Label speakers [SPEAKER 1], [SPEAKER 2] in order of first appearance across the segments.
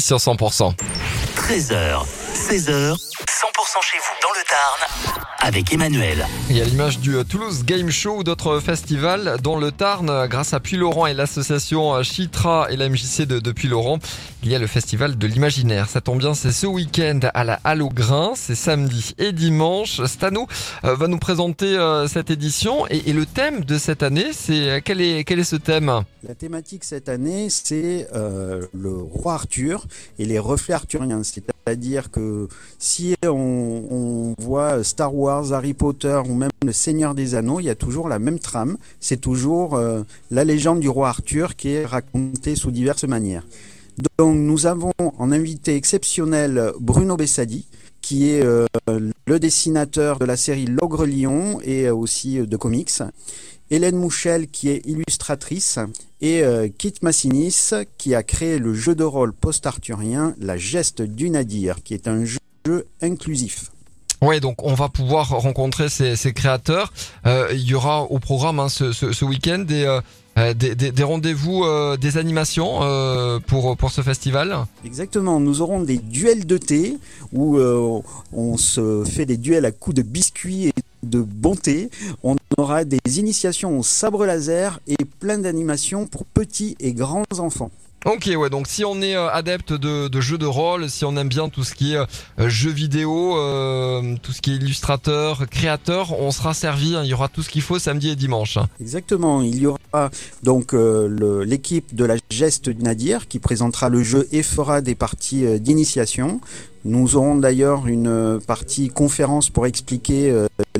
[SPEAKER 1] sur 100%.
[SPEAKER 2] 13h, 16h, 100% chez vous dans le Tarn avec Emmanuel.
[SPEAKER 1] Il y a l'image du Toulouse Game Show ou d'autres festivals dans le Tarn, grâce à Puy-Laurent et l'association Chitra et la MJC de, de Puy-Laurent. Il y a le festival de l'imaginaire. Ça tombe bien, c'est ce week-end à la Halle au Grain. C'est samedi et dimanche. Stano euh, va nous présenter euh, cette édition et, et le thème de cette année, c'est euh, quel est quel est ce thème?
[SPEAKER 3] La thématique cette année, c'est euh, le roi Arthur et les reflets arthuriens. C'est-à-dire que si on, voit Star Wars, Harry Potter ou même le Seigneur des Anneaux, il y a toujours la même trame. C'est toujours euh, la légende du roi Arthur qui est racontée sous diverses manières. Donc nous avons en invité exceptionnel Bruno Bessadi, qui est euh, le dessinateur de la série L'Ogre Lion et euh, aussi euh, de comics. Hélène Mouchel qui est illustratrice et Kit Massinis qui a créé le jeu de rôle post-arthurien La Geste du Nadir qui est un jeu inclusif.
[SPEAKER 1] Ouais, donc on va pouvoir rencontrer ces, créateurs. Euh, il y aura au programme hein, ce, week-end des, euh, euh, rendez-vous, des animations pour, pour ce festival.
[SPEAKER 3] Exactement, nous aurons des duels de thé où on se fait des duels à coups de biscuits et de bonté. On aura des initiations au sabre laser et plein d'animations pour petits et grands enfants.
[SPEAKER 1] Ok, ouais, donc si on est euh, adepte de, jeux de rôle, si on aime bien tout ce qui est euh, jeux vidéo, euh, tout ce qui est illustrateur, créateur, on sera servi. hein. il y aura tout ce qu'il faut samedi et dimanche. hein.
[SPEAKER 3] Exactement, il y aura donc euh, l'équipe de la geste du Nadir qui présentera le jeu et fera des parties d'initiation. Nous aurons d'ailleurs une partie conférence pour expliquer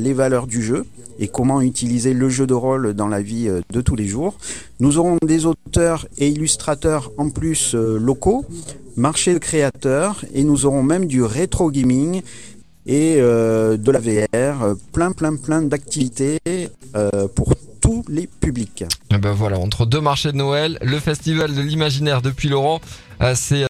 [SPEAKER 3] les valeurs du jeu et comment utiliser le jeu de rôle dans la vie euh, de tous les jours. Nous aurons des auteurs et illustrateurs en plus euh, locaux, marché de créateurs et nous aurons même du rétro gaming et euh, de la VR, plein plein plein d'activités pour tous les publics.
[SPEAKER 1] Et ben voilà, entre deux marchés de Noël, le festival de l'imaginaire depuis Laurent, c'est